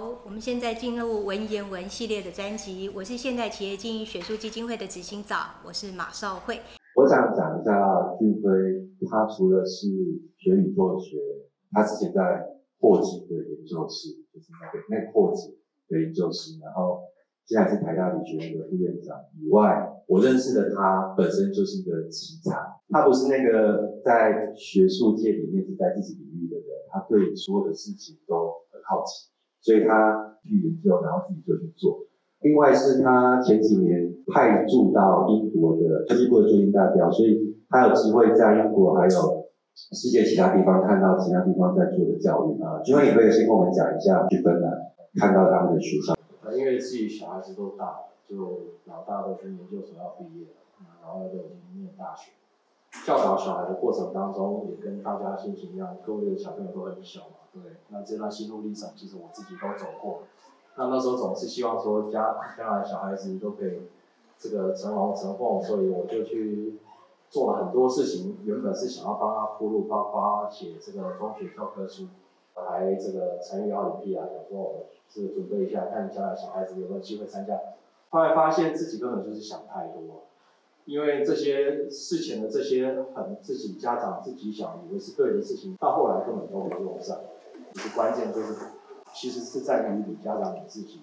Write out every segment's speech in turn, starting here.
好，我们现在进入文言文系列的专辑。我是现代企业经营学术基金会的执行长，我是马少慧。我想讲一下俊辉，他除了是学宇宙学，他之前在霍金的研究室，就是那个那霍金的研究室，然后现在是台大理学院的副院长以外，我认识的他本身就是一个奇才。他不是那个在学术界里面是在自己领域的人，他对所有的事情都很好奇，所以他去研究，然后自己就去做。另外是他前几年派驻到英国的科技部的驻英代表，所以他有机会在英国还有世界其他地方看到其他地方在做的教育啊。君文也可以先跟我们讲一下去芬兰看到他们的学校。因为自己小孩子都大了，就老大都是研究所要毕业了，然后都已经念大学。教导小孩的过程当中，也跟大家心情一样，各位的小朋友都很小嘛，对。那这段心路历程，其实我自己都走过。那那时候总是希望说家将来小孩子都可以这个成龙成凤，所以我就去做了很多事情。原本是想要帮他铺路，包括写这个中学教科书，还这个参与奥林匹亚，想说是准备一下，看将来小孩子有没有机会参加。后来发现自己根本就是想太多，因为这些事前的这些很自己家长自己想以为是对的事情，到后来根本都没用上。一个关键就是。其实是在于你家长你自己，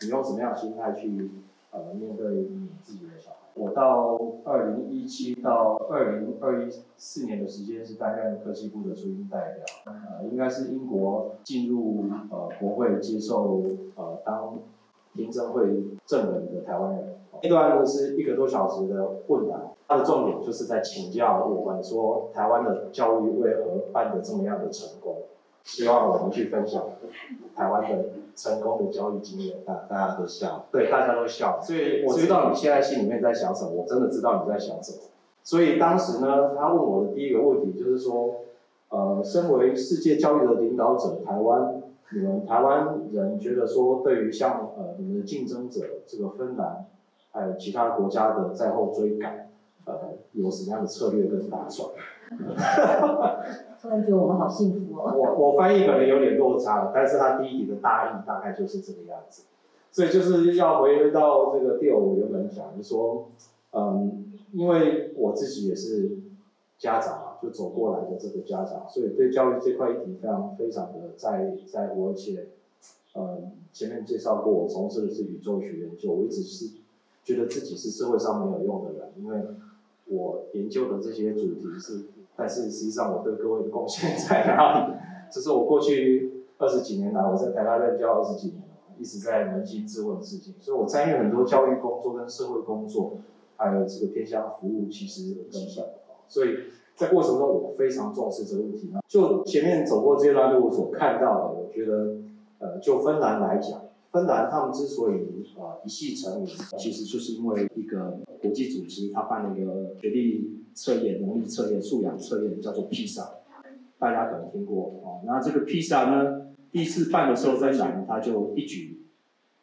你用什么样的心态去呃面对你自己的小孩。我到二零一七到二零二一四年的时间是担任科技部的驻英代表，呃，应该是英国进入呃国会接受呃当听证会证人的台湾人。一段呢是一个多小时的问答，它的重点就是在请教我们说台湾的教育为何办得这么样的成功。希望我们去分享台湾的成功的教育经验，大大家都笑，对，大家都笑，所以我知道你现在心里面在想什么，我真的知道你在想什么。所以当时呢，他问我的第一个问题就是说，呃，身为世界教育的领导者，台湾，你们台湾人觉得说，对于像呃你们的竞争者这个芬兰，还有其他国家的在后追赶，呃，有什么样的策略跟打算？突然觉得我们好幸福哦。我我翻译可能有点落差，但是他第一题的大意大概就是这个样子。所以就是要回归到这个第五原本讲，就说，嗯，因为我自己也是家长嘛，就走过来的这个家长，所以对教育这块议题非常非常的在在乎，而且，嗯，前面介绍过，我从事的是宇宙学研究，我一直是觉得自己是社会上没有用的人，因为我研究的这些主题是。但是实际上，我对各位的贡献在哪里？这是我过去二十几年来，我在台大任教二十几年了，一直在扪心自问的事情。所以我参与很多教育工作跟社会工作，还有这个偏向服务，其实很少。所以在过程中，我非常重视这个问题。就前面走过这段路所看到的，我觉得，呃，就芬兰来讲，芬兰他们之所以啊一系成名，其实就是因为一个国际组织，他办了一个学历。测验能力测验、素养测验叫做 PISA，大家可能听过哦。那这个 PISA 呢，第一次办的时候在南，他就一举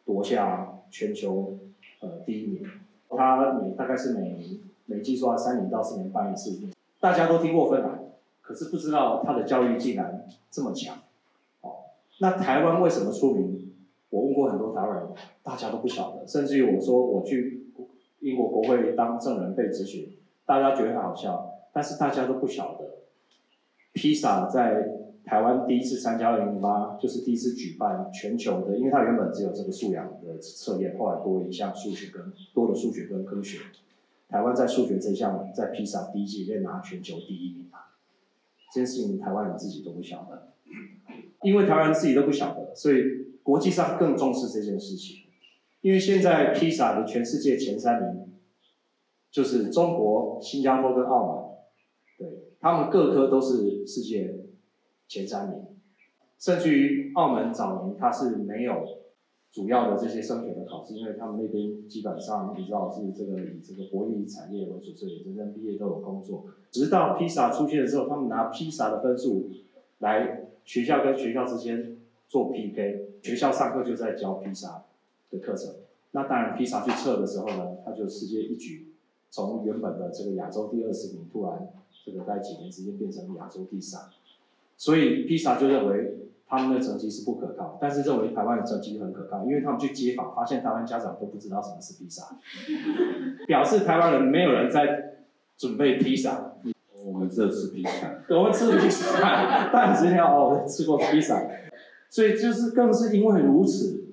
夺下全球呃第一名。他每大概是每每计算三年到四年办一次。大家都听过芬兰，可是不知道他的教育竟然这么强。哦，那台湾为什么出名？我问过很多台湾人，大家都不晓得。甚至于我说我去英国国会当证人被咨询。大家觉得很好笑，但是大家都不晓得，披萨在台湾第一次参加二零零八，就是第一次举办全球的，因为它原本只有这个素养的测验，后来多了一项数学跟多了数学跟科学。台湾在数学这项在披萨第一届也拿全球第一名，这件事情台湾人自己都不晓得，因为台湾人自己都不晓得，所以国际上更重视这件事情，因为现在披萨的全世界前三名。就是中国、新加坡跟澳门，对他们各科都是世界前三名，甚至于澳门早年它是没有主要的这些升学的考试，因为他们那边基本上你知道是这个以这个博弈产业为主，所以真正毕业都有工作。直到披萨出现的时候，他们拿披萨的分数来学校跟学校之间做 PK，学校上课就在教披萨的课程，那当然披萨去测的时候呢，他就直接一举。从原本的这个亚洲第二十名，突然这个在几年之间变成亚洲第三，所以披萨就认为他们的成绩是不可靠，但是认为台湾的成绩很可靠，因为他们去街访，发现台湾家长都不知道什么是披萨，表示台湾人没有人在准备披萨。我们这吃披萨，我们吃披萨，但只要哦吃过披萨，所以就是更是因为如此，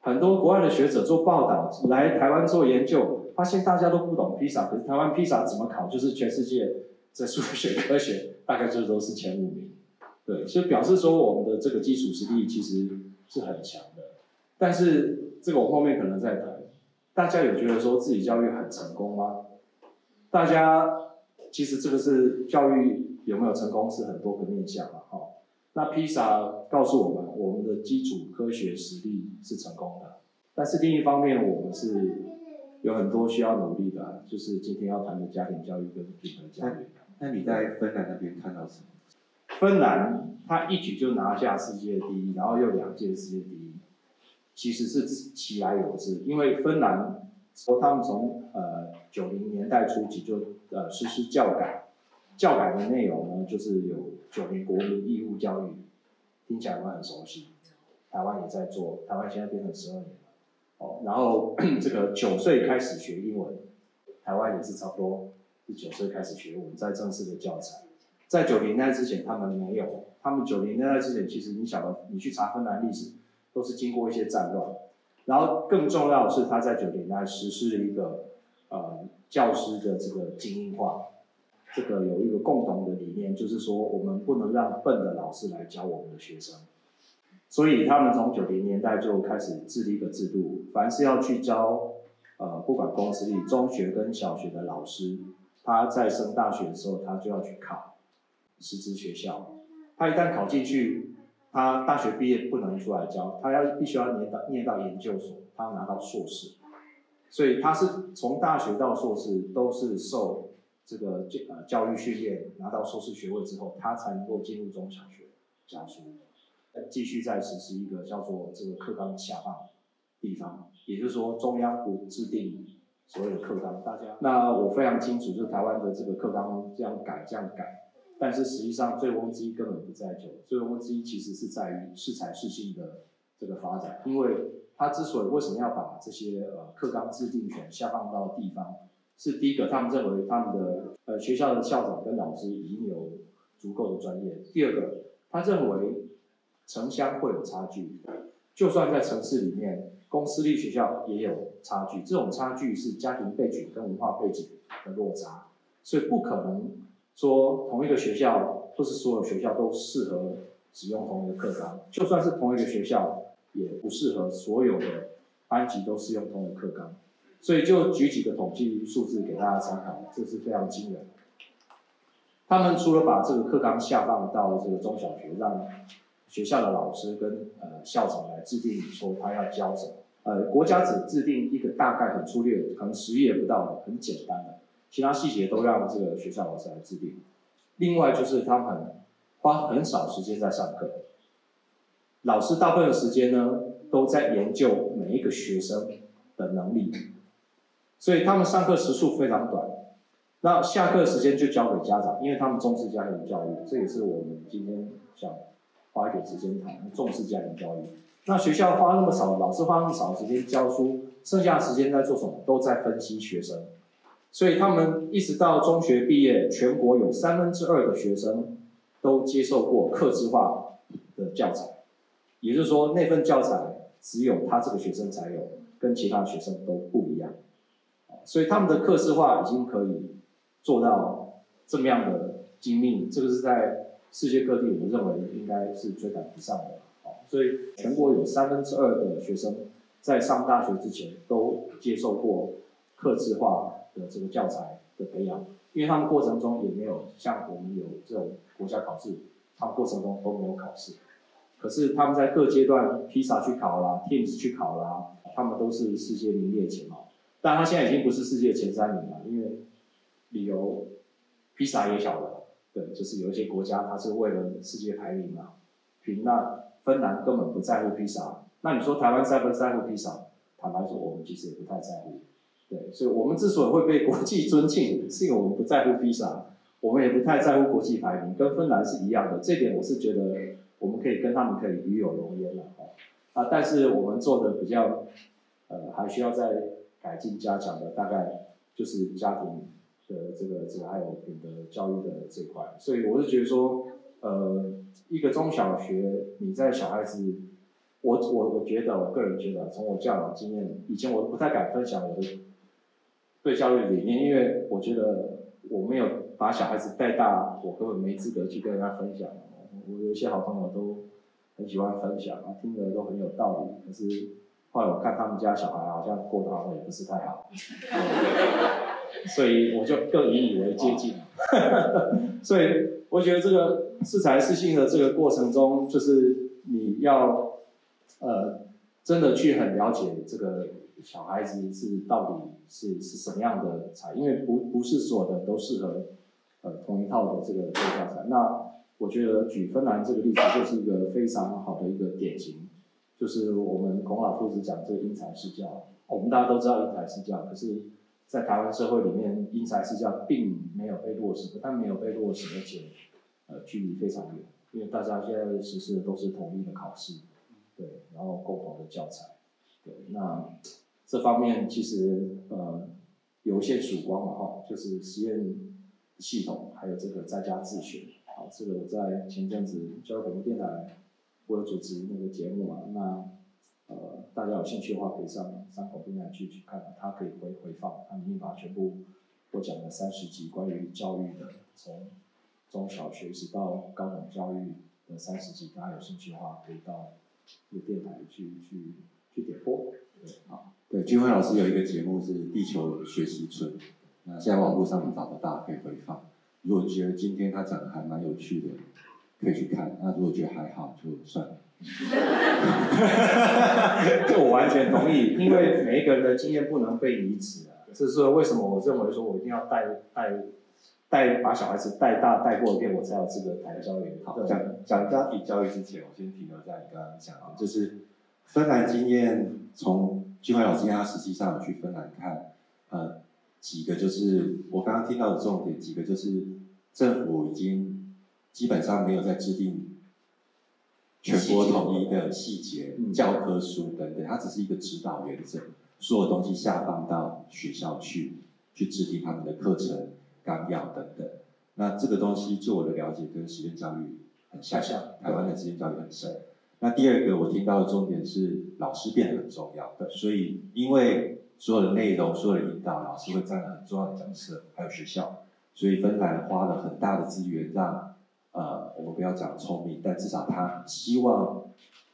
很多国外的学者做报道来台湾做研究，发现大家都不懂披萨，可是台湾披萨怎么考，就是全世界在数学科学大概就都是前五名。对，所以表示说我们的这个基础实力其实是很强的，但是这个我后面可能再谈。大家有觉得说自己教育很成功吗？大家其实这个是教育有没有成功是很多个面向嘛，哈。那披萨告诉我们，我们的基础科学实力是成功的，但是另一方面我们是有很多需要努力的，就是今天要谈的家庭教育跟品德教育。那你在芬兰那边看到什么？芬兰他一举就拿下世界第一，然后又两届世界第一，其实是其来有之，因为芬兰说他们从呃九零年代初期就呃实施教改，教改的内容呢就是有九年国民义务教育，听起来我们很熟悉，台湾也在做，台湾现在变成十二年了，哦，然后 这个九岁开始学英文，台湾也是差不多是九岁开始学英文，在正式的教材。在九零年代之前，他们没有。他们九零年代之前，其实你晓得，你去查芬兰历史，都是经过一些战乱。然后更重要的是，他在九零年代实施了一个呃教师的这个精英化。这个有一个共同的理念，就是说我们不能让笨的老师来教我们的学生。所以他们从九零年代就开始制定一个制度，凡是要去教呃不管公私立中学跟小学的老师，他在升大学的时候，他就要去考。师资学校，他一旦考进去，他大学毕业不能出来教，他要必须要念到念到研究所，他要拿到硕士，所以他是从大学到硕士都是受这个教呃教育训练，拿到硕士学位之后，他才能够进入中小学教书，继续在实施一个叫做这个课纲下放地方，也就是说中央不制定所有的课纲，大家那我非常清楚，就是台湾的这个课纲这样改这样改。但是实际上，醉翁之意根本不在酒。醉翁之意其实是在于适才适性的这个发展。因为他之所以为什么要把这些呃课纲制定权下放到地方，是第一个，他们认为他们的呃学校的校长跟老师已经有足够的专业。第二个，他认为城乡会有差距，就算在城市里面，公私立学校也有差距。这种差距是家庭背景跟文化背景的落差，所以不可能。说同一个学校不是所有学校都适合使用同一个课纲，就算是同一个学校，也不适合所有的班级都适用同一个课纲。所以就举几个统计数字给大家参考，这是非常惊人。他们除了把这个课纲下放到这个中小学，让学校的老师跟呃校长来制定说他要教什么，呃国家只制定一个大概很粗略，可能十页不到，很简单的。其他细节都让这个学校老师来制定。另外就是他们花很少时间在上课，老师大部分的时间呢都在研究每一个学生的能力，所以他们上课时数非常短。那下课时间就交给家长，因为他们重视家庭教育，这也是我们今天想花一点时间谈重视家庭教育。那学校花那么少，老师花那么少时间教书，剩下的时间在做什么？都在分析学生。所以他们一直到中学毕业，全国有三分之二的学生都接受过客制化的教材，也就是说那份教材只有他这个学生才有，跟其他学生都不一样。所以他们的客制化已经可以做到这么样的精密，这个是在世界各地，我认为应该是追赶不上的。所以全国有三分之二的学生在上大学之前都接受过客制化。的这个教材的培养，因为他们过程中也没有像我们有这种国家考试，他们过程中都没有考试。可是他们在各阶段，披萨去考啦，Teams 去考啦，他们都是世界名列前茅。但他现在已经不是世界前三名了，因为理由披萨也晓得，对，就是有一些国家它是为了世界排名嘛。凭那芬兰根本不在乎披萨，那你说台湾在不在乎披萨？坦白说，我们其实也不太在乎。对，所以我们之所以会被国际尊敬，是因为我们不在乎披萨，我们也不太在乎国际排名，跟芬兰是一样的。这点我是觉得我们可以跟他们可以与有荣焉了。啊，但是我们做的比较呃还需要再改进加强的，大概就是家庭的这个这个还有品德教育的这块。所以我是觉得说，呃，一个中小学你在小孩子。我我我觉得，我个人觉得，从我教养经验，以前我不太敢分享我的对教育理念，因为我觉得我没有把小孩子带大，我根本没资格去跟人家分享。我有一些好朋友都很喜欢分享，啊，听的都很有道理，可是后来我看他们家小孩好像过得好像也不是太好，所以我就更引以为接近。所以我觉得这个适才适性的这个过程中，就是你要。呃，真的去很了解这个小孩子是到底是是什么样的才，因为不不是所有的都适合呃同一套的这个这个教材。那我觉得举芬兰这个例子就是一个非常好的一个典型，就是我们孔老夫子讲这个因材施教，我们大家都知道因材施教，可是，在台湾社会里面，因材施教并没有被落实，但没有被落实，而且呃距离非常远，因为大家现在实施的都是统一的考试。对，然后共同的教材，对，那这方面其实呃有一些曙光了哈，就是实验系统，还有这个在家自学，好，这个我在前阵子教育广播电台，我有主持那个节目嘛，那呃大家有兴趣的话可以上三口电台去去看，它可以回回放，它里面把全部我讲了三十集关于教育的，从中小学一直到高等教育的三十集，大家有兴趣的话可以到。有电台去去去点播，对，好，对，君辉老师有一个节目是地球学习村，那现在网络上面找得到，可以回放。如果觉得今天他讲的还蛮有趣的，可以去看。那如果觉得还好，就算了。这我完全同意，因为每一个人的经验不能被移植啊。这是说为什么我认为说我一定要带带带把小孩子带大带过一遍，我才有资格谈教育。好，讲讲家庭教育之前，我先停留在你刚刚讲啊，就是芬兰经验，从俊怀老师他实际上有去芬兰看，呃，几个就是我刚刚听到的重点，几个就是政府已经基本上没有在制定全国统一的细节教科书等等，它只是一个指导原则，所有东西下放到学校去，去制定他们的课程。纲要等等，那这个东西就我的了解跟实验教育很像，台湾的实验教育很深。那第二个我听到的重点是老师变得很重要，所以因为所有的内容、所有的引导，老师会占了很重要的角色，还有学校，所以芬兰花了很大的资源让呃我们不要讲聪明，但至少他希望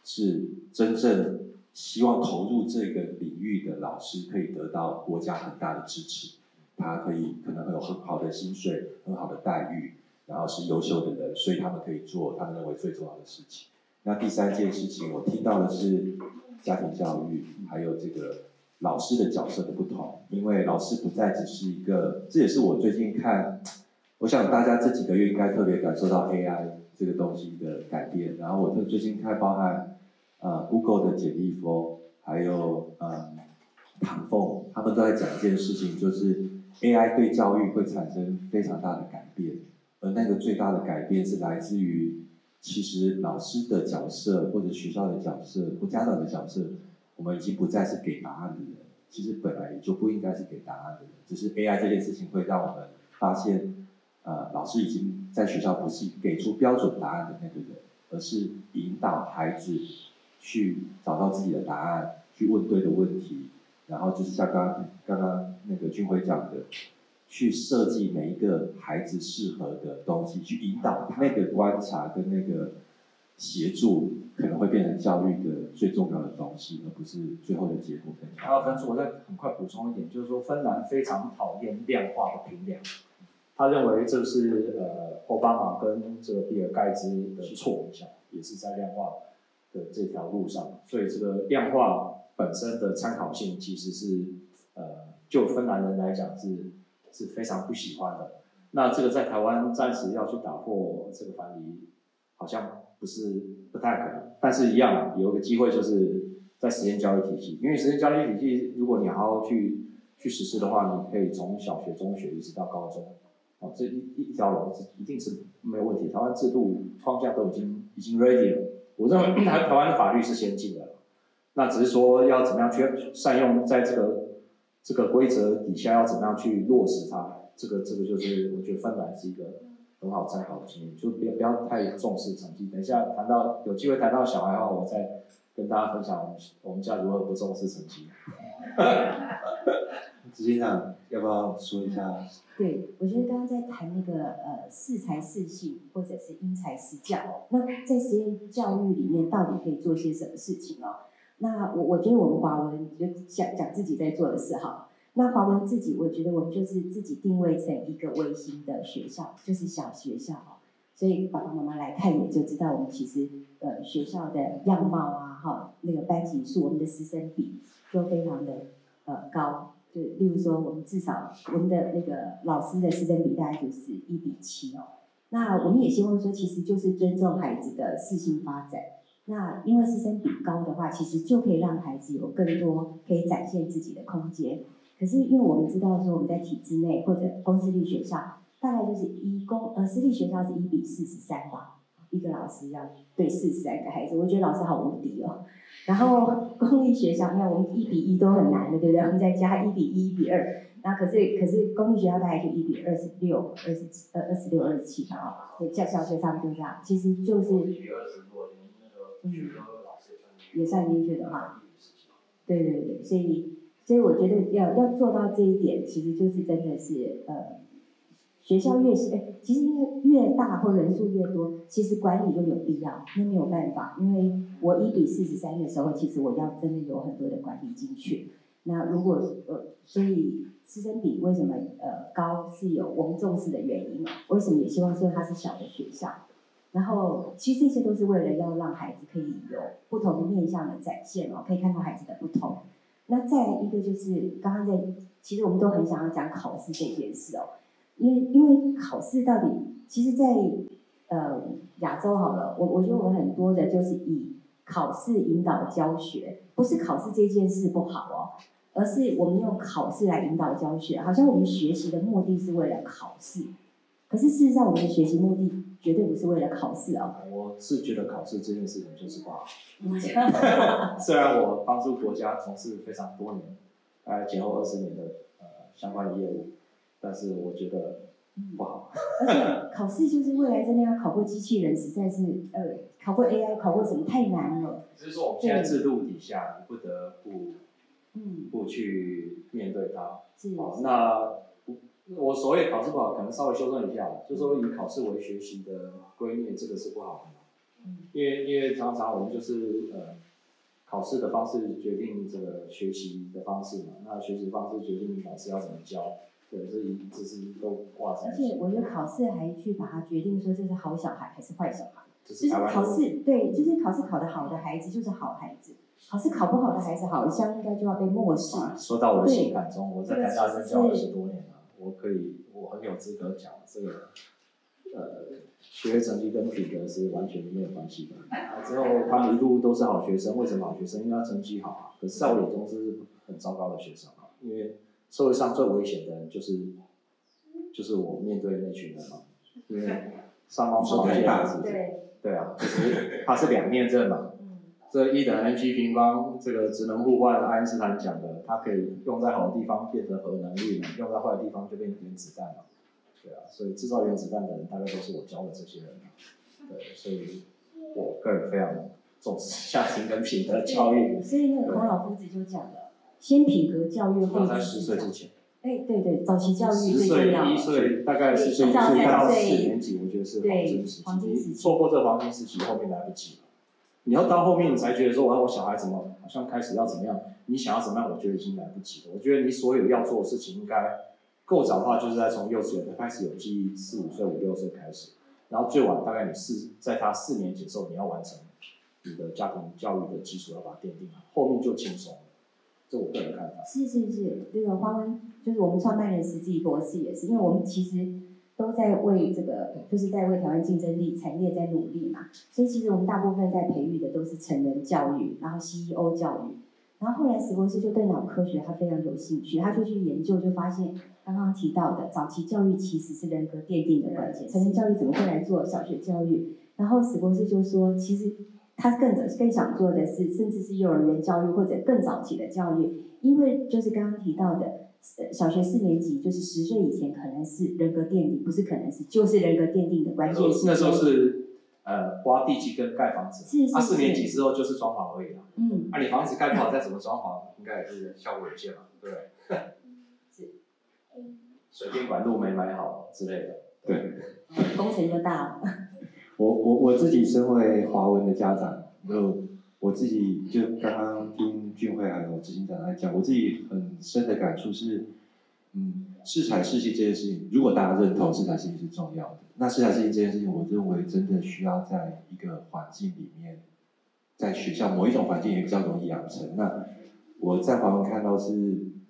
是真正希望投入这个领域的老师可以得到国家很大的支持。他可以可能会有很好的薪水、很好的待遇，然后是优秀的人，所以他们可以做他们认为最重要的事情。那第三件事情，我听到的是家庭教育，还有这个老师的角色的不同。因为老师不再只是一个，这也是我最近看，我想大家这几个月应该特别感受到 AI 这个东西的改变。然后我最近看包含呃 Google 的简历峰，还有嗯唐凤，他们都在讲一件事情，就是。AI 对教育会产生非常大的改变，而那个最大的改变是来自于，其实老师的角色或者学校的角色或家长的角色，我们已经不再是给答案的人，其实本来就不应该是给答案的人，只是 AI 这件事情会让我们发现，呃，老师已经在学校不是给出标准答案的那个人，而是引导孩子去找到自己的答案，去问对的问题。然后就是像刚刚刚刚那个俊辉讲的，去设计每一个孩子适合的东西，去引导那个观察跟那个协助，可能会变成教育的最重要的东西，而不是最后的结果。还有分数，我再很快补充一点，就是说芬兰非常讨厌量化和评量，他认为这是呃奥巴马跟这个比尔盖茨的错，也是在量化的这条路上，所以这个量化。本身的参考性其实是，呃，就芬兰人来讲是是非常不喜欢的。那这个在台湾暂时要去打破这个藩篱，好像不是不太可能。但是，一样有个机会，就是在实验教育体系，因为实验教育体系，如果你好好去去实施的话，你可以从小学、中学一直到高中，哦，这一一条龙是一定是没有问题，台湾制度框架都已经已经 ready 了。我认为台台湾的法律是先进的，那只是说要怎么样去善用在这个这个规则底下要怎么样去落实它，这个这个就是我觉得芬兰是一个很好参考的经验，就不要不要太重视成绩。等一下谈到有机会谈到小孩的话，我再跟大家分享我们我们家如何不重视成绩。执行长要不要说一下？对，我觉得刚刚在谈那个呃适才适性或者是因材施教，那在实验教育里面到底可以做些什么事情哦？那我我觉得我们华文就讲讲自己在做的事哈。那华文自己，我觉得我们就是自己定位成一个微型的学校，就是小学校哦。所以爸爸妈妈来看也就知道，我们其实呃学校的样貌啊，哈，那个班级数，我们的师生比都非常的呃高。就例如说，我们至少我们的那个老师的师生比大概就是一比七哦。那我们也希望说，其实就是尊重孩子的适性发展。那因为师生比高的话，其实就可以让孩子有更多可以展现自己的空间。可是因为我们知道说，我们在体制内或者公私立学校，大概就是一公呃私立学校是一比四十三吧，一个老师要对四十三个孩子，我觉得老师好无敌哦。然后公立学校，你看我们一比一都很难的，对不对？我们再加一比一、一比二，那可是可是公立学校大概就一比二十六、二十呃二十六、二十七吧，哦，小小学差不多这样，其实就是，嗯，也算进去的话，对对对，所以所以我觉得要要做到这一点，其实就是真的是呃。学校越是哎，其实因为越大或人数越多，其实管理就有必要。那没有办法，因为我一比四十三的时候，其实我要真的有很多的管理进去。那如果呃，所以师生比为什么呃高是有我们重视的原因嘛。为什么也希望说它是小的学校？然后其实这些都是为了要让孩子可以有不同的面向的展现哦，可以看到孩子的不同。那再一个就是刚刚在，其实我们都很想要讲考试这件事哦。因为因为考试到底，其实，在呃亚洲好了，我我觉得我们很多的就是以考试引导教学，不是考试这件事不好哦，而是我们用考试来引导教学，好像我们学习的目的是为了考试，可是事实上我们的学习目的绝对不是为了考试哦。我是觉得考试这件事情就是不好，虽然我帮助国家从事非常多年，大概前后二十年的呃相关的业务。但是我觉得不好，而且考试就是未来真的要考过机器人，实在是呃，考过 AI，考过什么太难了。只是说我们现在制度底下，你不得不嗯不去面对它。好，那我所谓考试不好，可能稍微修正一下，就说以考试为学习的观念，这个是不好的。嗯，因为因为常常我们就是呃，考试的方式决定这个学习的方式嘛，那学习方式决定老师要怎么教。对，这一这是都挂在。而且我觉得考试还去把它决定说这是好小孩还是坏小孩，就是考试对，就是考试考得好的孩子就是好孩子，考试考不好的孩子好像应该就要被漠视。说到我的情感中，我在台大任教二十多年了，我可以我很有资格讲这个，呃，学业成绩跟品格是完全没有关系的。之后他们一路都是好学生，为什么好学生？因为他成绩好啊。可是在我眼中是很糟糕的学生啊，因为。社会上最危险的人就是，就是我面对那群人嘛，因为上方是这样子，对，对啊，就是它是两面刃嘛。这一等于 mc 平方，这个职能互换，爱因斯坦讲的，它可以用在好的地方变成核能力嘛，用在坏的地方就变成原子弹嘛。对啊，所以制造原子弹的人大概都是我教的这些人嘛。对，所以我个人非常重视 家庭跟品德教育。所以那个孔老夫子就讲了。先品格教育，后十岁之前。哎，对对，早期教育最重要。十岁、一岁，大概十岁一岁到四年级，我觉得是黄金时期。错过这黄金时期，后面来不及了。你要到后面，你才觉得说，我我小孩怎么好像开始要怎么样？你想要怎么样？我觉得已经来不及了。我觉得你所有要做的事情，应该够早的话，就是在从幼稚园开始有记忆，四五岁、五六岁开始，然后最晚大概你四，在他四年级的时候，你要完成你的家庭教育的基础，要把它奠定好，后面就轻松。是我个人看法。是是是，这个花温就是我们创办人实际博士也是，因为我们其实都在为这个，就是在为台湾竞争力产业在努力嘛。所以其实我们大部分在培育的都是成人教育，然后 CEO 教育。然后后来史博士就对脑科学他非常有兴趣，他就去研究，就发现刚刚提到的早期教育其实是人格奠定的关键。成人教育怎么会来做小学教育？然后史博士就说，其实他更更想做的是，甚至是幼儿园教育或者更早期的教育，因为就是刚刚提到的，小学四年级就是十岁以前可能是人格奠定，不是可能是就是人格奠定的关键时那时候是呃挖地基跟盖房子，是是啊四年级之后就是装潢而已了。嗯，啊，你房子盖不好，再怎么装潢，应该也是效果有限嘛，对不对？是。水电管路没买好之类的。对，工程就大了。我我我自己身为华文的家长，就我自己就刚刚听俊慧还有执行长来讲，我自己很深的感触是，嗯，适才适性这件事情，如果大家认同适才适性是重要的，那适才适性这件事情，我认为真的需要在一个环境里面，在学校某一种环境也比较容易养成。那我在华文看到是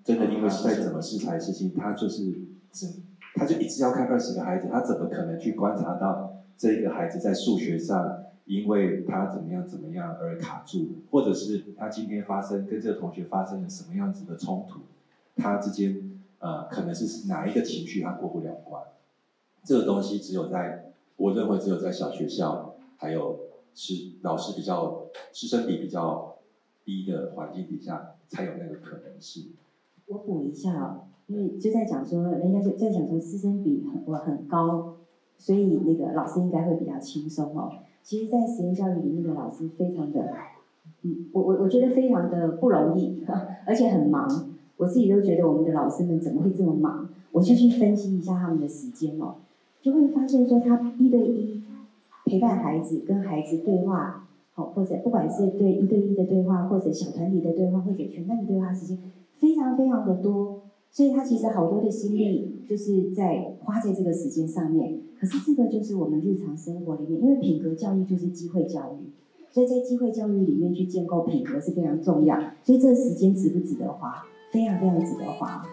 真的，因为再怎么适才适性，他就是只他就一直要看二十个孩子，他怎么可能去观察到这一个孩子在数学上，因为他怎么样怎么样而卡住，或者是他今天发生跟这个同学发生了什么样子的冲突，他之间呃可能是哪一个情绪他过不了关，这个东西只有在我认为只有在小学校，还有师老师比较师生比比较低的环境底下，才有那个可能性。我补一下哦，因为就在讲说，人家就在讲说师生比很我很高，所以那个老师应该会比较轻松哦。其实，在实验教育里面的老师非常的，嗯，我我我觉得非常的不容易，而且很忙。我自己都觉得我们的老师们怎么会这么忙？我就去分析一下他们的时间哦，就会发现说，他一对一陪伴孩子，跟孩子对话，好，或者不管是对一对一的对话，或者小团体的对话，或者全班的对话时间。非常非常的多，所以他其实好多的心力就是在花在这个时间上面。可是这个就是我们日常生活里面，因为品格教育就是机会教育，所以在机会教育里面去建构品格是非常重要。所以这个时间值不值得花？非常非常值得花。